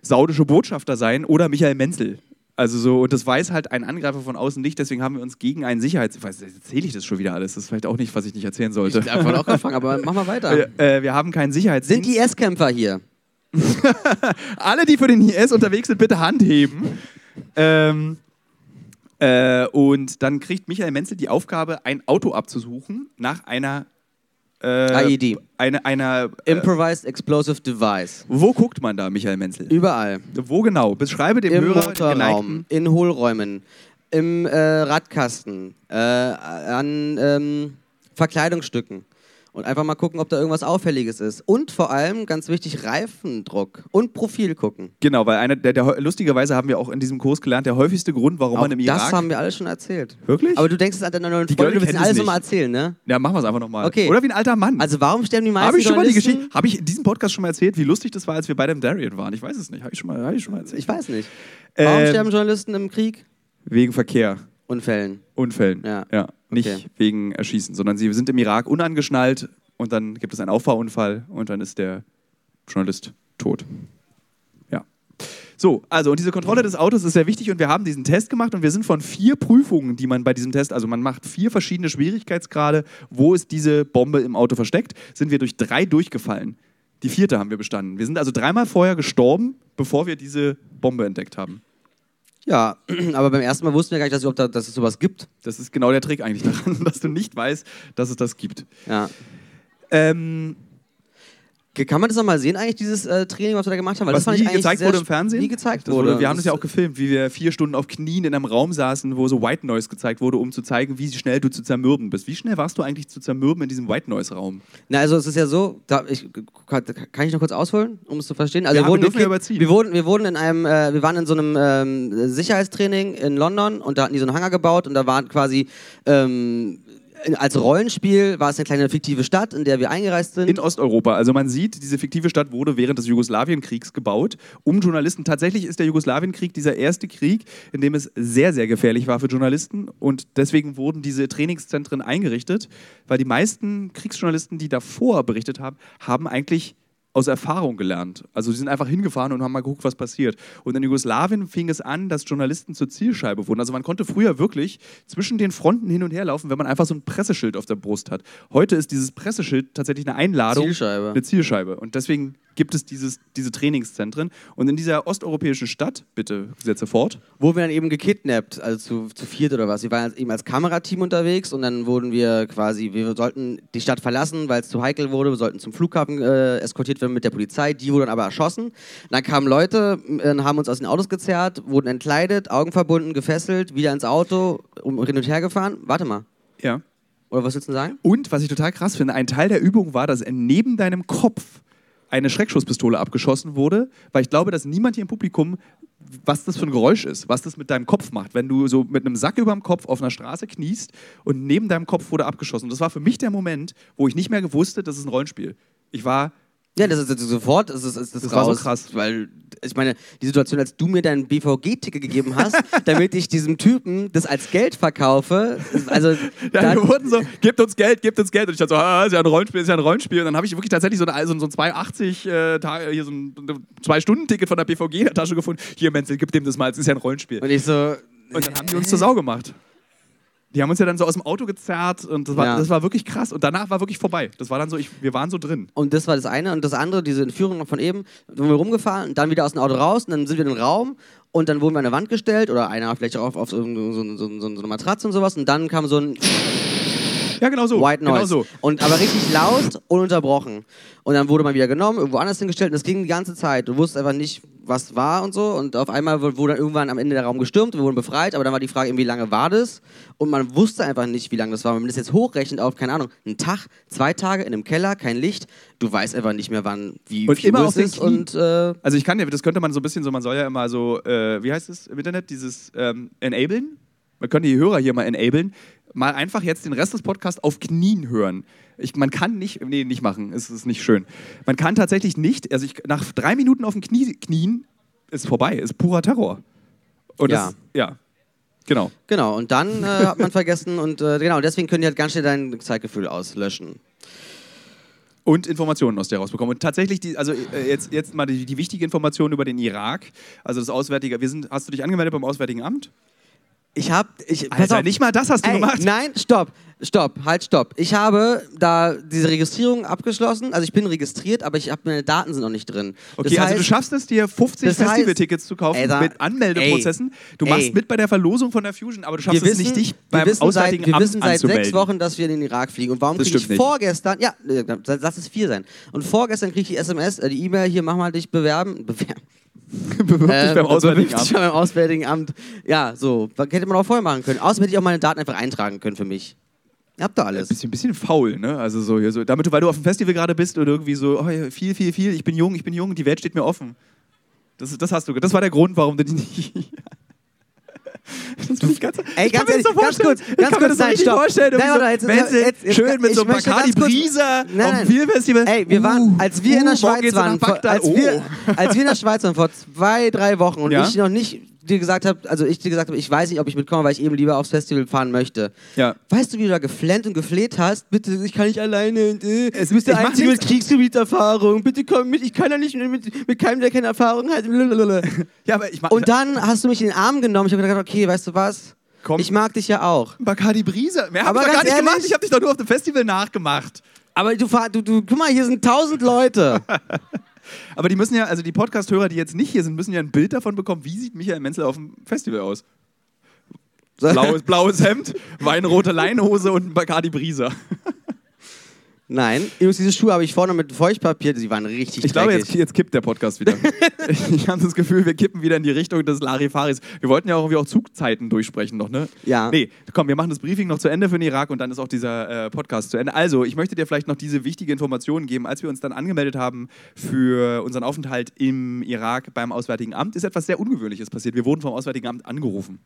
saudische Botschafter sein oder Michael Menzel. Also so, und das weiß halt ein Angreifer von außen nicht, deswegen haben wir uns gegen einen Sicherheits... Erzähle ich das schon wieder alles? Das ist vielleicht auch nicht, was ich nicht erzählen sollte. Ich habe vorhin auch angefangen, aber mach mal weiter. Wir, äh, wir haben keinen Sicherheitsdienst. Sind die IS-Kämpfer hier? Alle, die für den IS unterwegs sind, bitte Hand heben. ähm, äh, und dann kriegt Michael Menzel die Aufgabe, ein Auto abzusuchen nach einer. Äh, IED. Eine, einer. Äh, Improvised Explosive Device. wo guckt man da, Michael Menzel? Überall. Wo genau? Beschreibe dem Im Hörer den Motorraum, in Hohlräumen, im äh, Radkasten, äh, an ähm, Verkleidungsstücken. Und einfach mal gucken, ob da irgendwas Auffälliges ist. Und vor allem, ganz wichtig, Reifendruck und Profil gucken. Genau, weil einer, der, der, lustigerweise haben wir auch in diesem Kurs gelernt, der häufigste Grund, warum Auch man im das Irak. haben wir alles schon erzählt. Wirklich? Aber du denkst es an deiner neuen Freunde, du willst alles es nochmal erzählen, ne? ja, machen wir es einfach nochmal. Okay. Oder wie ein alter Mann. Also warum sterben die meisten habe ich schon mal die? Geschichte? Habe ich in diesem Podcast schon mal erzählt, wie lustig das war, als wir bei dem Darien waren? Ich weiß es nicht. Habe ich schon mal, habe ich schon mal erzählt? Ich weiß nicht. Warum Ähm, sterben Journalisten im Krieg? Wegen Verkehr, Unfällen. Unfällen. Ja. ja. Nicht Okay. wegen Erschießen, sondern sie sind im Irak unangeschnallt und dann gibt es einen Auffahrunfall und dann ist der Journalist tot. Ja. So, also und diese Kontrolle des Autos ist sehr wichtig und wir haben diesen Test gemacht und wir sind von vier Prüfungen, die man bei diesem Test, also man macht vier verschiedene Schwierigkeitsgrade, wo ist diese Bombe im Auto versteckt, sind wir durch drei durchgefallen. Die vierte haben wir bestanden. Wir sind also dreimal vorher gestorben, bevor wir diese Bombe entdeckt haben. Ja, aber beim ersten Mal wussten wir gar nicht, dass, überhaupt da, dass es sowas gibt. Das ist genau der Trick eigentlich daran, dass du nicht weißt, dass es das gibt. Ja. Ähm, Kann man das nochmal sehen, eigentlich, dieses äh, Training, was wir da gemacht haben? Weil was das fand nie ich eigentlich gezeigt wurde im Fernsehen? Nie gezeigt wurde. wurde. Wir haben das ja auch gefilmt, wie wir vier Stunden auf Knien in einem Raum saßen, wo so White Noise gezeigt wurde, um zu zeigen, wie schnell du zu zermürben bist. Wie schnell warst du eigentlich zu zermürben in diesem White Noise Raum? Na, also es ist ja so, da, ich, kann, kann ich noch kurz ausholen, um es zu verstehen? Also Ja, wir wurden gekippt- überziehen. wir wurden, wir wurden in einem, äh, wir waren in so einem ähm, Sicherheitstraining in London und da hatten die so einen Hangar gebaut und da waren quasi ähm, als Rollenspiel war es eine kleine fiktive Stadt, in der wir eingereist sind. In Osteuropa. Also man sieht, diese fiktive Stadt wurde während des Jugoslawienkriegs gebaut, um Journalisten. Tatsächlich ist der Jugoslawienkrieg dieser erste Krieg, in dem es sehr, sehr gefährlich war für Journalisten. Und deswegen wurden diese Trainingszentren eingerichtet, weil die meisten Kriegsjournalisten, die davor berichtet haben, haben eigentlich aus Erfahrung gelernt. Also sie sind einfach hingefahren und haben mal geguckt, was passiert. Und in Jugoslawien fing es an, dass Journalisten zur Zielscheibe wurden. Also man konnte früher wirklich zwischen den Fronten hin und her laufen, wenn man einfach so ein Presseschild auf der Brust hat. Heute ist dieses Presseschild tatsächlich eine Einladung, Zielscheibe. eine Zielscheibe. Und deswegen gibt es dieses, diese Trainingszentren. Und in dieser osteuropäischen Stadt, bitte setze fort, wurden wir dann eben gekidnappt, also zu, zu viert oder was. Wir waren eben als Kamerateam unterwegs und dann wurden wir quasi, wir sollten die Stadt verlassen, weil es zu heikel wurde. Wir sollten zum Flughafen äh, eskortiert werden mit der Polizei. Die wurden aber erschossen. Dann kamen Leute, äh, haben uns aus den Autos gezerrt, wurden entkleidet, Augen verbunden, gefesselt, wieder ins Auto, um hin und her gefahren. Warte mal. ja. Oder was willst du sagen? Und was ich total krass finde, ein Teil der Übung war, dass neben deinem Kopf eine Schreckschusspistole abgeschossen wurde, weil ich glaube, dass niemand hier im Publikum was das für ein Geräusch ist, was das mit deinem Kopf macht, wenn du so mit einem Sack über dem Kopf auf einer Straße kniest und neben deinem Kopf wurde abgeschossen. Und das war für mich der Moment, wo ich nicht mehr gewusst das ist ein Rollenspiel. Ich war Ja, das ist, sofort, das ist, das ist Das war so raus, krass. Weil, ich meine, die Situation, als du mir dein BVG-Ticket gegeben hast, damit ich diesem Typen das als Geld verkaufe, also Ja, wir wurden so, gebt uns Geld, gebt uns Geld. Und ich dachte so, ah, ist ja ein Rollenspiel, ist ja ein Rollenspiel. Und dann habe ich wirklich tatsächlich so, eine, so, ein- so ein 280 äh, Tage, hier so ein 2-Stunden-Ticket von der BVG in der Tasche gefunden. Hier, Menzel, gib dem das mal, es ist ja ein Rollenspiel. und ich so, Und dann haben die uns zur Sau gemacht. Die haben uns ja dann so aus dem Auto gezerrt und das war, Ja. das war wirklich krass. Und danach war wirklich vorbei. Das war dann so, ich, wir waren so drin. Und das war das eine. Und das andere, diese Entführung von eben, sind wir rumgefahren und dann wieder aus dem Auto raus und dann sind wir in den Raum und dann wurden wir an eine Wand gestellt oder einer vielleicht auch auf, auf so, so, so, so, so eine Matratze und sowas und dann kam so ein Ja, genau so. White Noise. Genau so. Und aber richtig laut, ununterbrochen. Und dann wurde man wieder genommen, irgendwo anders hingestellt und das ging die ganze Zeit. Du wusstest einfach nicht, was war und so. Und auf einmal wurde dann irgendwann am Ende der Raum gestürmt, wir wurden befreit, aber dann war die Frage, wie lange war das? Und man wusste einfach nicht, wie lange das war. Wenn man das jetzt hochrechnet auf, keine Ahnung, einen Tag, zwei Tage in einem Keller, kein Licht, du weißt einfach nicht mehr, wann, wie Und viel immer es ist. Und äh, Also ich kann ja, das könnte man so ein bisschen so, man soll ja immer so, äh, wie heißt es im Internet, dieses ähm, enablen? Man könnte die Hörer hier mal enablen. Mal einfach jetzt den Rest des Podcasts auf Knien hören. Ich, man kann nicht, nee, nicht machen, es ist nicht schön. Man kann tatsächlich nicht, also ich, nach drei Minuten auf den Knie, Knien ist vorbei, ist purer Terror. Und Ja. Das, ja, genau. genau, und dann äh, hat man vergessen und äh, genau, deswegen können die halt ganz schnell dein Zeitgefühl auslöschen. und Informationen aus der rausbekommen. Und tatsächlich, die, also äh, jetzt, jetzt mal die, die wichtige Information über den Irak, also das Auswärtige, wir sind, hast du dich angemeldet beim Auswärtigen Amt? Ich hab, ich, pass Alter, auf. nicht mal das hast du Ey, gemacht. Nein, stopp, stopp, halt, stopp. Ich habe da diese Registrierung abgeschlossen. Also ich bin registriert, aber ich hab, meine Daten sind noch nicht drin. Okay, das also du heißt, schaffst es dir, 50 das heißt- Festivaltickets zu kaufen Ey, da- mit Anmeldeprozessen. Du ey, machst ey. mit bei der Verlosung von der Fusion, aber du schaffst wir es wissen, nicht, dich wir beim wissen seit, Auswärtigen wir Amt wissen seit sechs Wochen, dass wir in den Irak fliegen. Und warum Das kriege ich nicht. vorgestern, ja, äh, lass es vier sein. Und vorgestern kriege ich die SMS, äh, die E-Mail, hier, mach mal dich bewerben. Bewerben. Bewirb dich Äh, beim Auswärtigen bewirb dich Amt. beim Auswärtigen Amt. Ja, so. Was hätte man auch vorher machen können. Außerdem hätte ich auch meine Daten einfach eintragen können für mich. Ihr habt doch alles. Bisschen, bisschen faul, ne? Also so, hier so, damit du, weil du auf dem Festival gerade bist oder irgendwie so, oh, ja, viel, viel, viel, ich bin jung, ich bin jung, die Welt steht mir offen. Das, das hast du, das war der Grund, warum du dich nicht. Das bin ich ganz, Ey, ganz das so ehrlich, ganz kurz, ganz kann mir kurz, das so nein, stopp. vorstellen. Nein, jetzt- so, jetzt- jetzt- schön mit so einem Bacardi Brisa Nein, nein. Filmfestival. Ey, wir waren, Uh, als wir in der uh, Schweiz waren, vor, als, Oh. wir, als wir in der Schweiz waren vor zwei, drei Wochen und Ja? ich noch nicht dir gesagt habe, also ich dir gesagt habe, ich weiß nicht, ob ich mitkomme, weil ich eben lieber aufs Festival fahren möchte. Ja. Weißt du, wie du da geflennt und gefleht hast? Bitte, ich kann nicht alleine. Und, äh, Es- du bist der Einzige mit. Kriegsgebieterfahrung. Bitte komm mit. Ich kann ja nicht mit, mit keinem, der keine Erfahrung hat. Ja, aber ich mag. Und dann hast du mich in den Arm genommen. Ich habe gedacht, okay, weißt du was? Komm. Ich mag dich ja auch. Bacardi Brise. Mehr hab Aber ich doch gar nicht gemacht. ehrlich- Ich habe dich doch nur auf dem Festival nachgemacht. Aber du, du, du, guck mal, hier sind tausend Leute. Aber die müssen ja, also die Podcast-Hörer, die jetzt nicht hier sind, müssen ja ein Bild davon bekommen, wie sieht Michael Menzel auf dem Festival aus. Blaues, blaues Hemd, weinrote Leinhose und ein Bacardi Brise. Nein, übrigens, diese Schuhe habe ich vorne mit Feuchtpapier, die waren richtig Ich glaube, jetzt, jetzt kippt der Podcast wieder. ich habe das Gefühl, wir kippen wieder in die Richtung des Larifaris. Wir wollten ja auch irgendwie auch Zugzeiten durchsprechen noch, ne? Ja. Nee, komm, wir machen das Briefing noch zu Ende für den Irak und dann ist auch dieser äh, Podcast zu Ende. Also, ich möchte dir vielleicht noch diese wichtige Information geben. Als wir uns dann angemeldet haben für unseren Aufenthalt im Irak beim Auswärtigen Amt, ist etwas sehr Ungewöhnliches passiert. Wir wurden vom Auswärtigen Amt angerufen.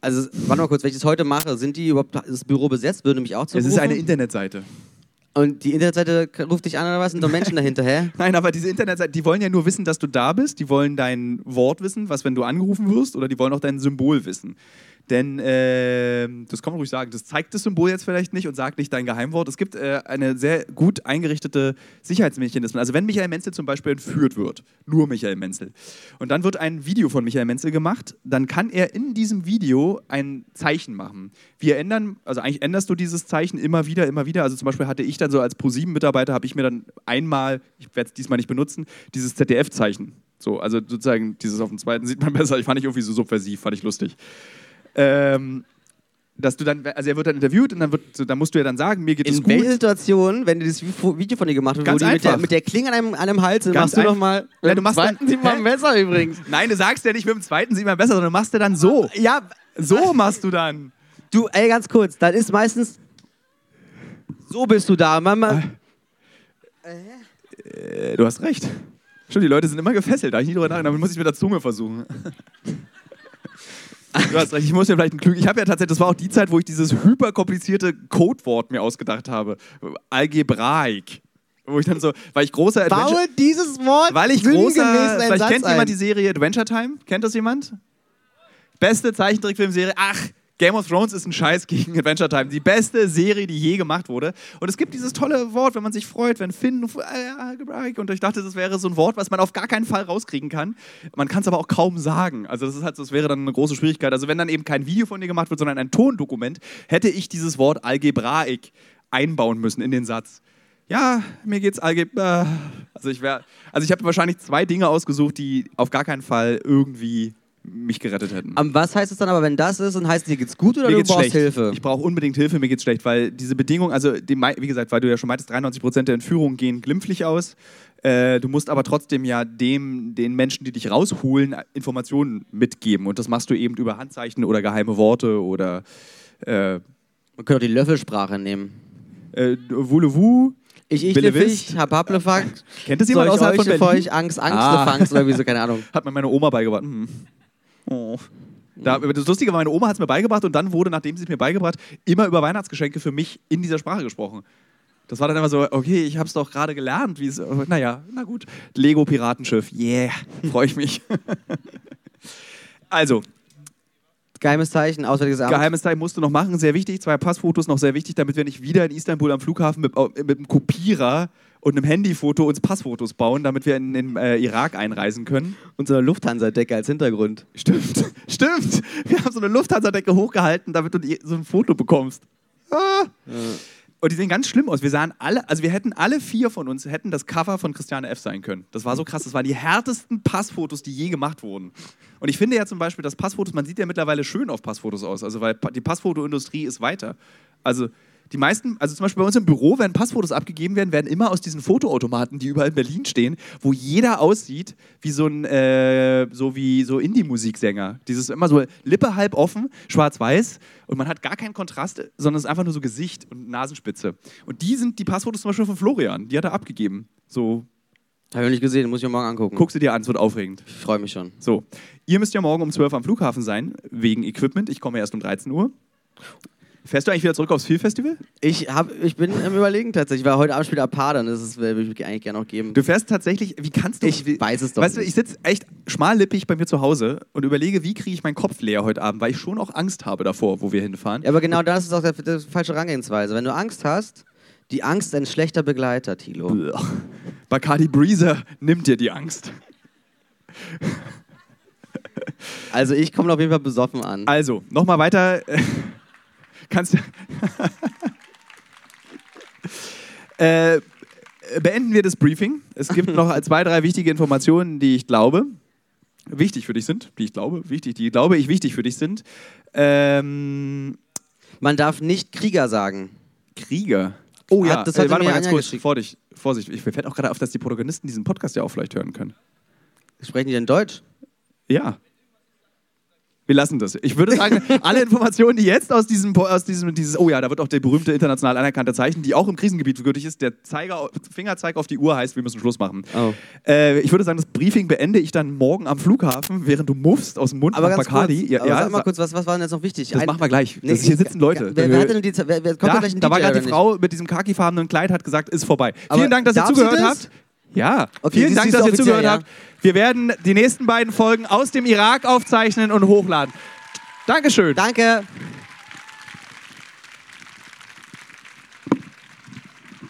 Also, warte mal kurz, wenn ich das heute mache, sind die überhaupt, das Büro besetzt? Würde mich auch Es ist eine Internetseite. Und die Internetseite ruft dich an oder was? Sind doch Menschen dahinter, hä? Nein, aber diese Internetseite, die wollen ja nur wissen, dass du da bist. Die wollen dein Wort wissen, was, wenn du angerufen wirst, oder die wollen auch dein Symbol wissen. Denn, äh, das kann man ruhig sagen, das zeigt das Symbol jetzt vielleicht nicht und sagt nicht dein Geheimwort. Es gibt äh, eine sehr gut eingerichtete Sicherheitsmechanismen. Also wenn Michael Menzel zum Beispiel entführt wird, nur Michael Menzel, und dann wird ein Video von Michael Menzel gemacht, dann kann er in diesem Video ein Zeichen machen. Wir ändern, also eigentlich änderst du dieses Zeichen immer wieder, immer wieder. Also zum Beispiel hatte ich dann so als ProSieben-Mitarbeiter, habe ich mir dann einmal, ich werde es diesmal nicht benutzen, dieses ZDF-Zeichen. So, also sozusagen dieses auf dem zweiten sieht man besser. Ich fand ich irgendwie so subversiv, fand ich lustig. Ähm, dass du dann, also er wird dann interviewt und dann, wird, so, dann musst du ja dann sagen, mir geht es In gut. welcher Situation, wenn dieses Video von dir gemacht wo Ganz die mit der, mit der Klinge an einem, an einem Hals sind, Ganz machst du doch einfach. mal. Ja, du machst dann- Zweiten sieht man besser übrigens. Nein, du sagst ja nicht mit dem zweiten sieht man besser, sondern du machst ja dann so. Ja, So machst du dann. du, ey, ganz kurz, dann ist meistens. So bist du da. Mama, Äh, du hast recht. Stimmt, die Leute sind immer gefesselt, da ich nie drüber nachgedacht, damit muss ich mit der Zunge versuchen. Du hast recht, ich muss mir vielleicht ein klug. Ich habe ja tatsächlich, das war auch die Zeit, wo ich dieses hyperkomplizierte Codewort mir ausgedacht habe. Algebraik. Wo ich dann so, weil ich großer Adventure, baue dieses Wort weil ich großer, vielleicht Satz kennt ein. jemand die Serie Adventure Time? Kennt das jemand? Beste Zeichentrickfilmserie. Ach, Game of Thrones ist ein Scheiß gegen Adventure Time. Die beste Serie, die je gemacht wurde. Und es gibt dieses tolle Wort, wenn man sich freut, wenn Finn äh, und ich dachte, das wäre so ein Wort, was man auf gar keinen Fall rauskriegen kann. Man kann es aber auch kaum sagen. Also das ist halt, das wäre dann eine große Schwierigkeit. Also wenn dann eben kein Video von dir gemacht wird, sondern ein Tondokument, hätte ich dieses Wort Algebraik einbauen müssen in den Satz. Ja, mir geht's Algebra. Also ich also ich habe wahrscheinlich zwei Dinge ausgesucht, die auf gar keinen Fall irgendwie mich gerettet hätten. Am was heißt es dann aber, wenn das ist, dann heißt es, dir geht's gut oder mir du brauchst schlecht. Hilfe? Ich brauche unbedingt Hilfe, mir geht's schlecht, weil diese Bedingungen, also die, wie gesagt, weil du ja schon meintest, 93% der Entführungen gehen glimpflich aus. Äh, du musst aber trotzdem ja dem, den Menschen, die dich rausholen, Informationen mitgeben. Und das machst du eben über Handzeichen oder geheime Worte oder äh, Man könnte auch die Löffelsprache nehmen. äh, Voulez-vous? Ich, ich? Lefich, hab Haplefak, Kennt das jemand ich außerhalb von Berlin? euch Angst, Angst, Ah. Angst oder wie so, keine Ahnung. Hat mir meine Oma beigebracht. Hm. Oh. Da, das Lustige war, meine Oma hat es mir beigebracht und dann wurde, nachdem sie es mir beigebracht, immer über Weihnachtsgeschenke für mich in dieser Sprache gesprochen. Das war dann immer so, okay, ich habe es doch gerade gelernt. Wie es, naja, na gut. Lego-Piratenschiff, yeah, freue ich mich. also, Geheimes Zeichen, Auswärtiges Amt. geheimes Teil musst du noch machen, sehr wichtig. Zwei Passfotos noch sehr wichtig, damit wir nicht wieder in Istanbul am Flughafen mit, mit einem Kopierer und einem Handyfoto uns Passfotos bauen, damit wir in den äh, Irak einreisen können. Und so eine Lufthansa-Decke als Hintergrund. Stimmt, stimmt. Wir haben so eine Lufthansa-Decke hochgehalten, damit du so ein Foto bekommst. Ah. Und die sehen ganz schlimm aus. Wir sahen alle, also wir hätten alle vier von uns hätten das Cover von Christiane F. sein können. Das war so krass. Das waren die härtesten Passfotos, die je gemacht wurden. Und ich finde ja zum Beispiel, dass Passfotos, man sieht ja mittlerweile schön auf Passfotos aus. Also weil die Passfotoindustrie ist weiter. Also die meisten, also zum Beispiel bei uns im Büro, wenn Passfotos abgegeben werden, werden immer aus diesen Fotoautomaten, die überall in Berlin stehen, wo jeder aussieht wie so ein, äh, so wie so Indie-Musiksänger. Dieses immer so Lippe halb offen, schwarz-weiß und man hat gar keinen Kontrast, sondern es ist einfach nur so Gesicht und Nasenspitze. Und die sind die Passfotos zum Beispiel von Florian, die hat er abgegeben. So, Habe ich noch nicht gesehen, muss ich mir morgen angucken. guck sie dir an, es wird aufregend. Ich freue mich schon. So, ihr müsst ja morgen um 12 Uhr am Flughafen sein, wegen Equipment. Ich komme erst um 13 Uhr. Fährst du eigentlich wieder zurück aufs Feel-Festival? Ich, hab, ich bin im Überlegen tatsächlich, weil heute Abend spielt Apadan, das ist, würde ich eigentlich gerne noch geben. Du fährst tatsächlich, wie kannst du... Ich wie, weiß es doch Weißt du, nicht. ich sitze echt schmallippig bei mir zu Hause und überlege, wie kriege ich meinen Kopf leer heute Abend, weil ich schon auch Angst habe davor, wo wir hinfahren. Ja, aber genau das ist auch der, der falsche Herangehensweise. Wenn du Angst hast, die Angst ist ein schlechter Begleiter, Tilo. Blech. Bacardi Breezer nimmt dir die Angst. Also ich komme auf jeden Fall besoffen an. Also, nochmal weiter. Kannst du. äh, beenden wir das Briefing. Es gibt noch zwei, drei wichtige Informationen, die ich glaube, wichtig für dich sind. Die ich glaube, wichtig, die glaube ich wichtig für dich sind. Ähm, Man darf nicht Krieger sagen. Krieger. Oh ja, Hat- das hat äh, warte mal ganz kurz. geschickt. Vorsicht, Vorsicht. Ich, fällt auch gerade auf, dass die Protagonisten diesen Podcast ja auch vielleicht hören können. Sprechen die denn Deutsch? Ja. Wir lassen das. Ich würde sagen, alle Informationen, die jetzt aus diesem, aus diesem dieses, oh ja, da wird auch der berühmte international anerkannte Zeichen, die auch im Krisengebiet gültig ist, der Zeiger, Fingerzeig auf die Uhr heißt, wir müssen Schluss machen. Oh. Äh, ich würde sagen, das Briefing beende ich dann morgen am Flughafen, während du muffst aus dem Mund Aber nach ganz Bacardi. kurz, Ja, aber ja, sag mal kurz, was, was war denn jetzt noch wichtig? das Ein- machen wir gleich. Nee, das, hier sitzen Leute. Wer, wer hat denn die, wer, wer, kommt da gleich ein da war gerade die? Frau mit diesem khakifarbenen Kleid, hat gesagt, ist vorbei. Aber Vielen Dank, dass ihr zugehört das? habt. Ja, Okay, vielen Dank, dass ihr zugehört ja. habt. Wir werden die nächsten beiden Folgen aus dem Irak aufzeichnen und hochladen. Dankeschön. Danke.